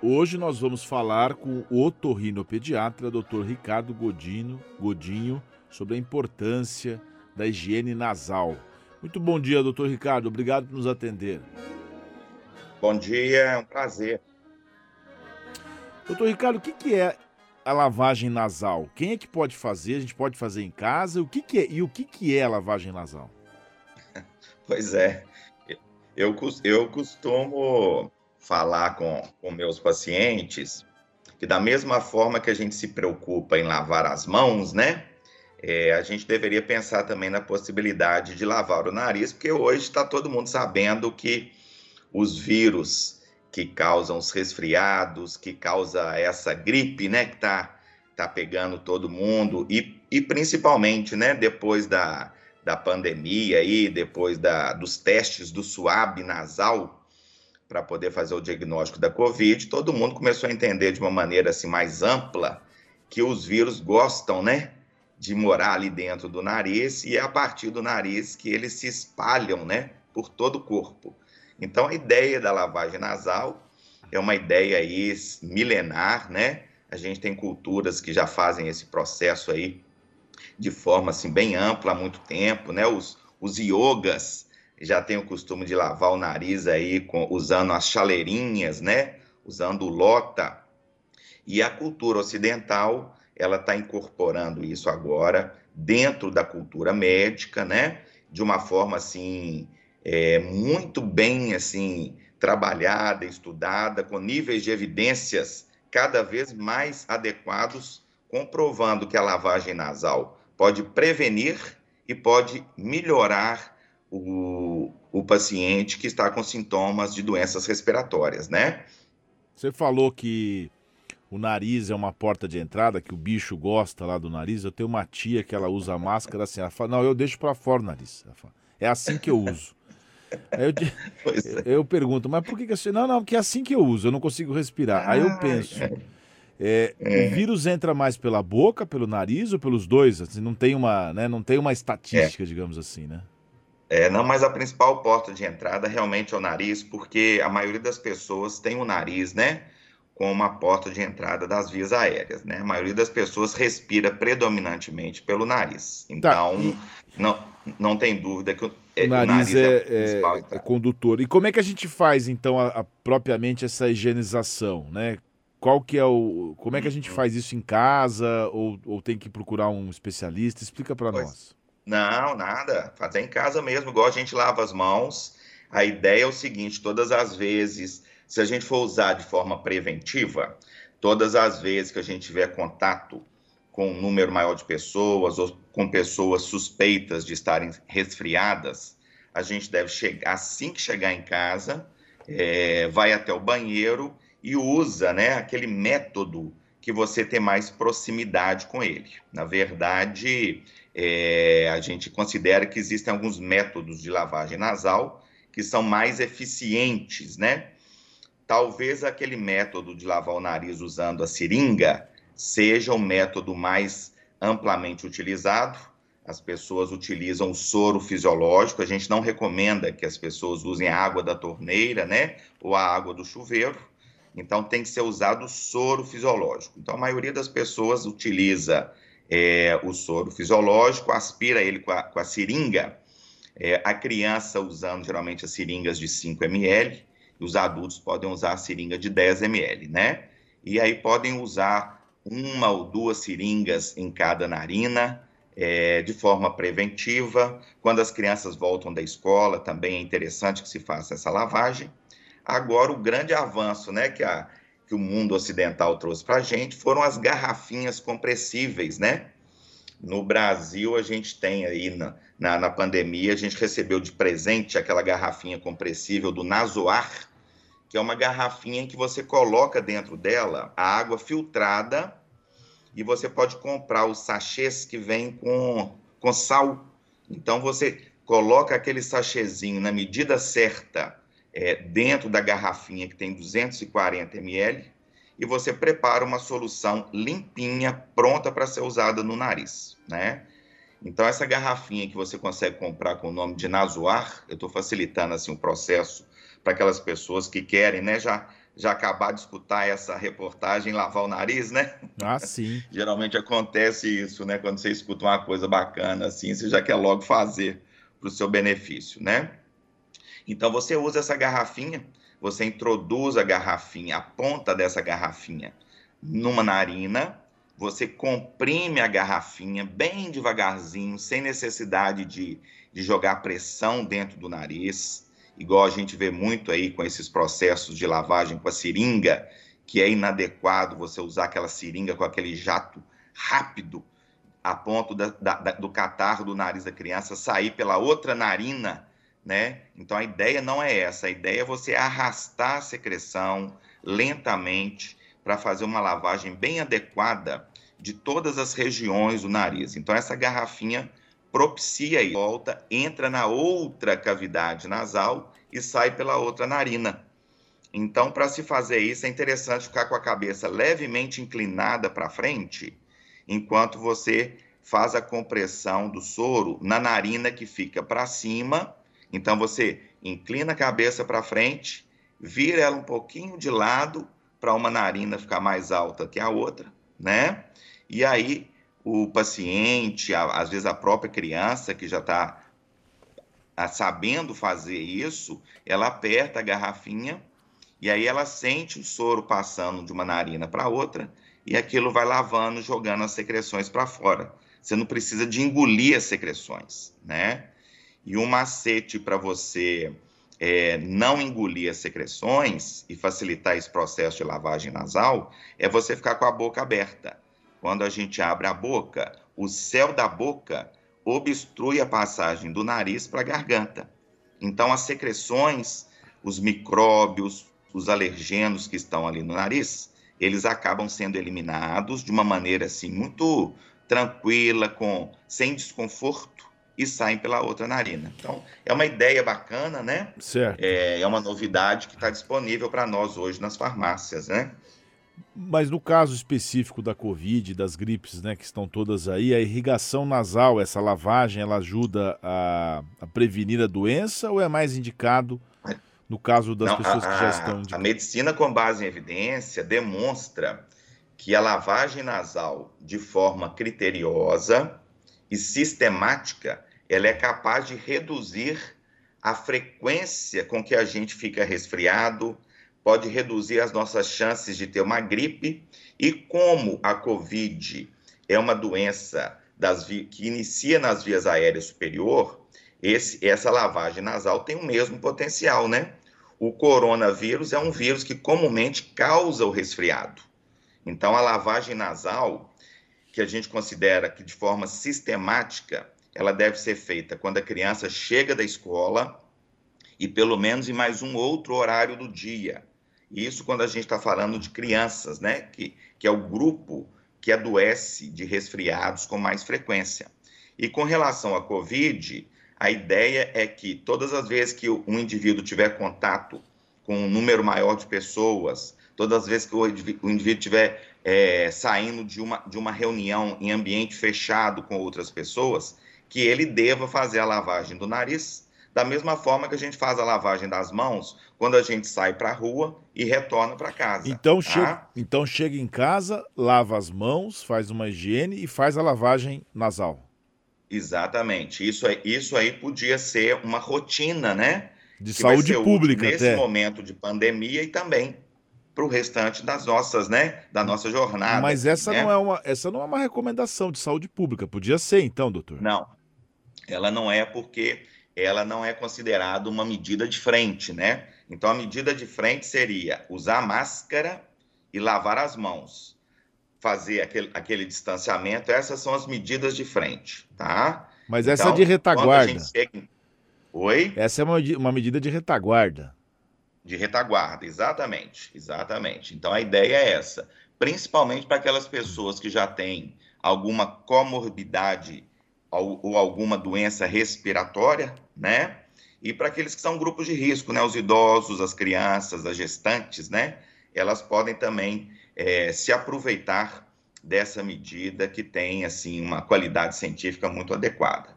Hoje nós vamos falar com o otorrinopediatra Dr. Ricardo Godinho, Godinho sobre a importância da higiene nasal. Muito bom dia, doutor Ricardo. Obrigado por nos atender. Bom dia, é um prazer. Doutor Ricardo, o que, que é a lavagem nasal? Quem é que pode fazer? A gente pode fazer em casa? O que, que é e o que, que é a lavagem nasal? Pois é, eu, eu costumo falar com, com meus pacientes que da mesma forma que a gente se preocupa em lavar as mãos, né? É, a gente deveria pensar também na possibilidade de lavar o nariz, porque hoje está todo mundo sabendo que os vírus que causam os resfriados, que causa essa gripe, né, que está tá pegando todo mundo, e, e principalmente, né, depois da, da pandemia aí, depois da, dos testes do suave nasal, para poder fazer o diagnóstico da Covid, todo mundo começou a entender de uma maneira assim mais ampla que os vírus gostam, né, de morar ali dentro do nariz e é a partir do nariz que eles se espalham, né, por todo o corpo. Então a ideia da lavagem nasal é uma ideia aí milenar, né? A gente tem culturas que já fazem esse processo aí de forma assim bem ampla há muito tempo, né? Os, os yogas já tem o costume de lavar o nariz aí com, usando as chaleirinhas, né? Usando lota. E a cultura ocidental, ela está incorporando isso agora dentro da cultura médica, né? De uma forma assim é, muito bem assim trabalhada, estudada, com níveis de evidências cada vez mais adequados, comprovando que a lavagem nasal pode prevenir e pode melhorar o, o paciente que está com sintomas de doenças respiratórias, né? Você falou que o nariz é uma porta de entrada, que o bicho gosta lá do nariz. Eu tenho uma tia que ela usa máscara assim, ela fala, não, eu deixo para fora o nariz. Fala, é assim que eu uso. Aí eu, é. eu, pergunto, mas por que, que assim? Não, não, porque é assim que eu uso, eu não consigo respirar. Aí eu ah, penso, é. é, é. o vírus entra mais pela boca, pelo nariz ou pelos dois? Assim, não tem uma, né, não tem uma estatística, é. digamos assim, né? É, não, mas a principal porta de entrada realmente é o nariz, porque a maioria das pessoas tem o nariz, né, como uma porta de entrada das vias aéreas, né? A maioria das pessoas respira predominantemente pelo nariz. Tá, então, tá. não, não tem dúvida que o, é, o nariz, o nariz é, é, é, é, condutor. E como é que a gente faz, então, a, a, propriamente essa higienização, né? Qual que é o... Como é que a gente uhum. faz isso em casa ou, ou tem que procurar um especialista? Explica para nós. Não, nada. Fazer em casa mesmo, igual a gente lava as mãos. A ideia é o seguinte: todas as vezes, se a gente for usar de forma preventiva, todas as vezes que a gente tiver contato com um número maior de pessoas ou com pessoas suspeitas de estarem resfriadas, a gente deve chegar assim que chegar em casa, é, vai até o banheiro e usa, né, aquele método que você tem mais proximidade com ele. Na verdade, é, a gente considera que existem alguns métodos de lavagem nasal que são mais eficientes, né? Talvez aquele método de lavar o nariz usando a seringa seja o método mais amplamente utilizado. As pessoas utilizam o soro fisiológico. A gente não recomenda que as pessoas usem a água da torneira, né? Ou a água do chuveiro. Então, tem que ser usado o soro fisiológico. Então, a maioria das pessoas utiliza é, o soro fisiológico, aspira ele com a, com a seringa, é, a criança usando geralmente as seringas de 5 ml, e os adultos podem usar a seringa de 10 ml, né? E aí podem usar uma ou duas seringas em cada narina, é, de forma preventiva. Quando as crianças voltam da escola, também é interessante que se faça essa lavagem. Agora, o grande avanço né, que a, que o mundo ocidental trouxe para a gente foram as garrafinhas compressíveis, né? No Brasil, a gente tem aí na, na, na, pandemia, a gente recebeu de presente aquela garrafinha compressível do Nasoar, que é uma garrafinha que você coloca dentro dela a água filtrada e você pode comprar os sachês que vêm com, com sal. Então, você coloca aquele sachêzinho na medida certa é, dentro da garrafinha que tem 240 ml e você prepara uma solução limpinha, pronta para ser usada no nariz, né? Então, essa garrafinha que você consegue comprar com o nome de Nasoar, eu estou facilitando assim o processo para aquelas pessoas que querem, né, já, já acabar de escutar essa reportagem lavar o nariz, né? Ah, sim. Geralmente acontece isso, né? Quando você escuta uma coisa bacana assim, você já quer logo fazer para o seu benefício, né? Então você usa essa garrafinha, você introduz a garrafinha, a ponta dessa garrafinha numa narina, você comprime a garrafinha bem devagarzinho, sem necessidade de, de jogar pressão dentro do nariz, igual a gente vê muito aí com esses processos de lavagem com a seringa, que é inadequado você usar aquela seringa com aquele jato rápido, a ponto da, da, do catarro do nariz da criança sair pela outra narina, né? Então a ideia não é essa, a ideia é você arrastar a secreção lentamente para fazer uma lavagem bem adequada de todas as regiões do nariz. Então, essa garrafinha propicia e volta, entra na outra cavidade nasal e sai pela outra narina. Então, para se fazer isso, é interessante ficar com a cabeça levemente inclinada para frente, enquanto você faz a compressão do soro na narina que fica para cima. Então, você inclina a cabeça para frente, vira ela um pouquinho de lado para uma narina ficar mais alta que a outra, né? E aí o paciente, às vezes a própria criança que já está sabendo fazer isso, ela aperta a garrafinha e aí ela sente o soro passando de uma narina para outra e aquilo vai lavando, jogando as secreções para fora. Você não precisa de engolir as secreções, né? E um macete para você é, não engolir as secreções e facilitar esse processo de lavagem nasal é você ficar com a boca aberta. Quando a gente abre a boca, o céu da boca obstrui a passagem do nariz para a garganta. Então, as secreções, os micróbios, os alergenos que estão ali no nariz, eles acabam sendo eliminados de uma maneira assim muito tranquila, com sem desconforto e saem pela outra narina. Então, é uma ideia bacana, né? Certo. É, é uma novidade que está disponível para nós hoje nas farmácias, né? Mas no caso específico da Covid, das gripes, né, que estão todas aí, a irrigação nasal, essa lavagem, ela ajuda a, a prevenir a doença ou é mais indicado no caso das Não, pessoas a, que já estão... De... A medicina com base em evidência demonstra que a lavagem nasal de forma criteriosa e sistemática ela é capaz de reduzir a frequência com que a gente fica resfriado, pode reduzir as nossas chances de ter uma gripe. E como a Covid é uma doença que inicia nas vias aéreas superior, esse, essa lavagem nasal tem o mesmo potencial, né? O coronavírus é um vírus que comumente causa o resfriado. Então, a lavagem nasal, que a gente considera que de forma sistemática ela deve ser feita quando a criança chega da escola e pelo menos em mais um outro horário do dia. Isso quando a gente está falando de crianças, né? Que, que é o grupo que adoece de resfriados com mais frequência. E com relação à Covid, a ideia é que todas as vezes que um indivíduo tiver contato com um número maior de pessoas, todas as vezes que o indivíduo estiver é, saindo de uma, de uma reunião em ambiente fechado com outras pessoas, que ele deva fazer a lavagem do nariz, da mesma forma que a gente faz a lavagem das mãos quando a gente sai para a rua e retorna para casa. Então, tá? chega, então chega em casa, lava as mãos, faz uma higiene e faz a lavagem nasal. Exatamente. Isso, aí, isso aí podia ser uma rotina, né? De que saúde pública, nesse até. momento de pandemia e também para o restante das nossas, né? Da nossa jornada. Mas essa né? não é uma, essa não é uma recomendação de saúde pública. Podia ser, então, doutor? Não, ela não é porque ela não é considerada uma medida de frente, né? Então a medida de frente seria usar máscara e lavar as mãos, fazer aquele, aquele distanciamento. Essas são as medidas de frente, tá? Mas então, essa é de retaguarda. Chega... Oi? Essa é uma, uma medida de retaguarda. De retaguarda, exatamente, exatamente. Então a ideia é essa, principalmente para aquelas pessoas que já têm alguma comorbidade ou alguma doença respiratória, né? E para aqueles que são grupos de risco, né? Os idosos, as crianças, as gestantes, né? Elas podem também é, se aproveitar dessa medida que tem, assim, uma qualidade científica muito adequada.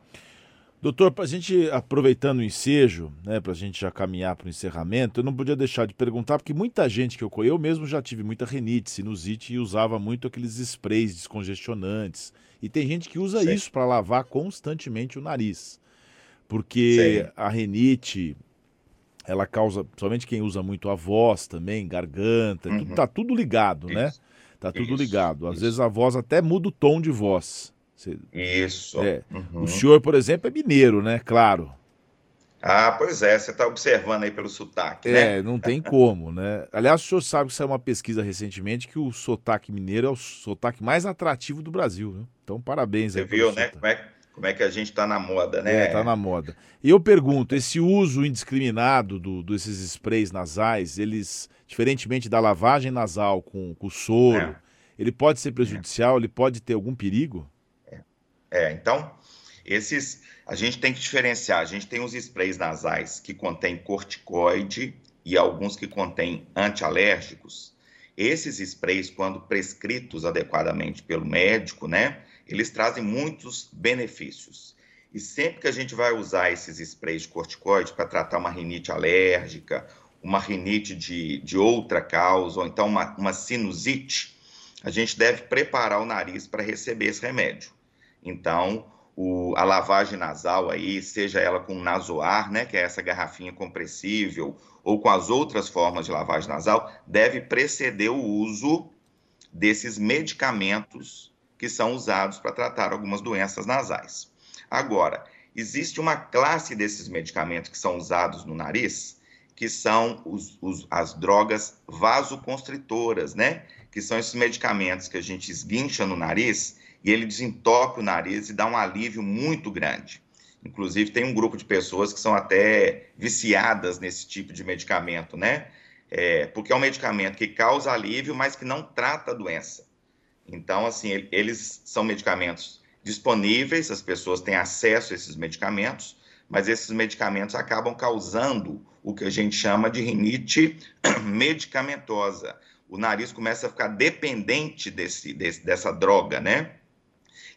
Doutor, para a gente, aproveitando o ensejo, né, para a gente já caminhar para o encerramento, eu não podia deixar de perguntar, porque muita gente que eu conheço, eu mesmo já tive muita rinite, sinusite e usava muito aqueles sprays descongestionantes. E tem gente que usa Sim. isso para lavar constantemente o nariz. Porque Sim. a rinite, ela causa, principalmente quem usa muito a voz também, garganta, uhum. tudo, tá tudo ligado, né? isso. né? Tá tudo isso. ligado. Às isso. vezes a voz até muda o tom de voz. Você, Isso. É. Uhum. O senhor, por exemplo, é mineiro, né? Claro. Ah, pois é, você está observando aí pelo sotaque, é, né? É, não tem como, né? Aliás, o senhor sabe que saiu uma pesquisa recentemente que o sotaque mineiro é o sotaque mais atrativo do Brasil, né? Então, parabéns aí. Você viu, né? Como é, como é que a gente está na moda, né? É, tá na moda. E eu pergunto, esse uso indiscriminado do, desses sprays nasais, eles, diferentemente da lavagem nasal com, com soro, é. ele pode ser prejudicial, é. ele pode ter algum perigo? É, então, esses a gente tem que diferenciar. A gente tem os sprays nasais que contêm corticoide e alguns que contêm antialérgicos. Esses sprays, quando prescritos adequadamente pelo médico, né, eles trazem muitos benefícios. E sempre que a gente vai usar esses sprays de corticoide para tratar uma rinite alérgica, uma rinite de, de outra causa, ou então uma, uma sinusite, a gente deve preparar o nariz para receber esse remédio. Então, o, a lavagem nasal aí, seja ela com nasoar, né, que é essa garrafinha compressível, ou com as outras formas de lavagem nasal, deve preceder o uso desses medicamentos que são usados para tratar algumas doenças nasais. Agora, existe uma classe desses medicamentos que são usados no nariz, que são os, os, as drogas vasoconstritoras, né? Que são esses medicamentos que a gente esguincha no nariz e ele desentope o nariz e dá um alívio muito grande. Inclusive, tem um grupo de pessoas que são até viciadas nesse tipo de medicamento, né? É, porque é um medicamento que causa alívio, mas que não trata a doença. Então, assim, eles são medicamentos disponíveis, as pessoas têm acesso a esses medicamentos, mas esses medicamentos acabam causando o que a gente chama de rinite medicamentosa. O nariz começa a ficar dependente desse, desse, dessa droga, né?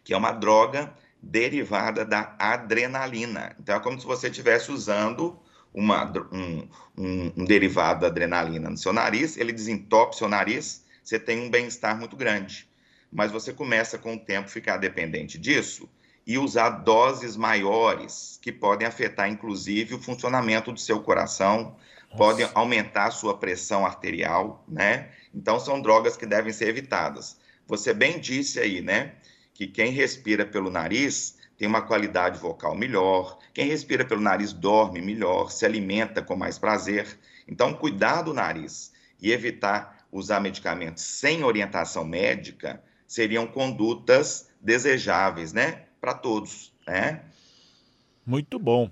Que é uma droga derivada da adrenalina. Então, é como se você estivesse usando uma, um, um, um, derivado da adrenalina no seu nariz, ele desentope seu nariz, você tem um bem-estar muito grande. Mas você começa com o tempo a ficar dependente disso e usar doses maiores, que podem afetar inclusive o funcionamento do seu coração, Nossa. podem aumentar a sua pressão arterial, né? Então são drogas que devem ser evitadas. Você bem disse aí, né? Que quem respira pelo nariz tem uma qualidade vocal melhor, quem respira pelo nariz dorme melhor, se alimenta com mais prazer. Então, cuidar do nariz e evitar usar medicamentos sem orientação médica seriam condutas desejáveis, né, para todos, né? Muito bom.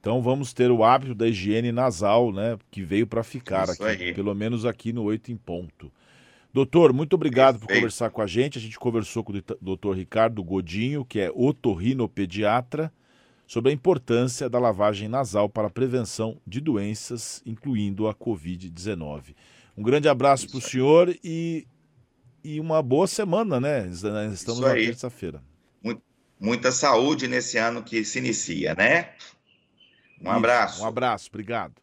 Então vamos ter o hábito da higiene nasal, né, que veio para ficar Isso aqui, aí. pelo menos aqui no Oito em Ponto. Doutor, muito obrigado Perfeito. por conversar com a gente. A gente conversou com o doutor Ricardo Godinho, que é otorrinopediatra, sobre a importância da lavagem nasal para a prevenção de doenças, incluindo a Covid-19. Um grande abraço para o senhor e, e uma boa semana, né? Estamos na terça-feira. Muita saúde nesse ano que se inicia, né? Um abraço. Um abraço, obrigado.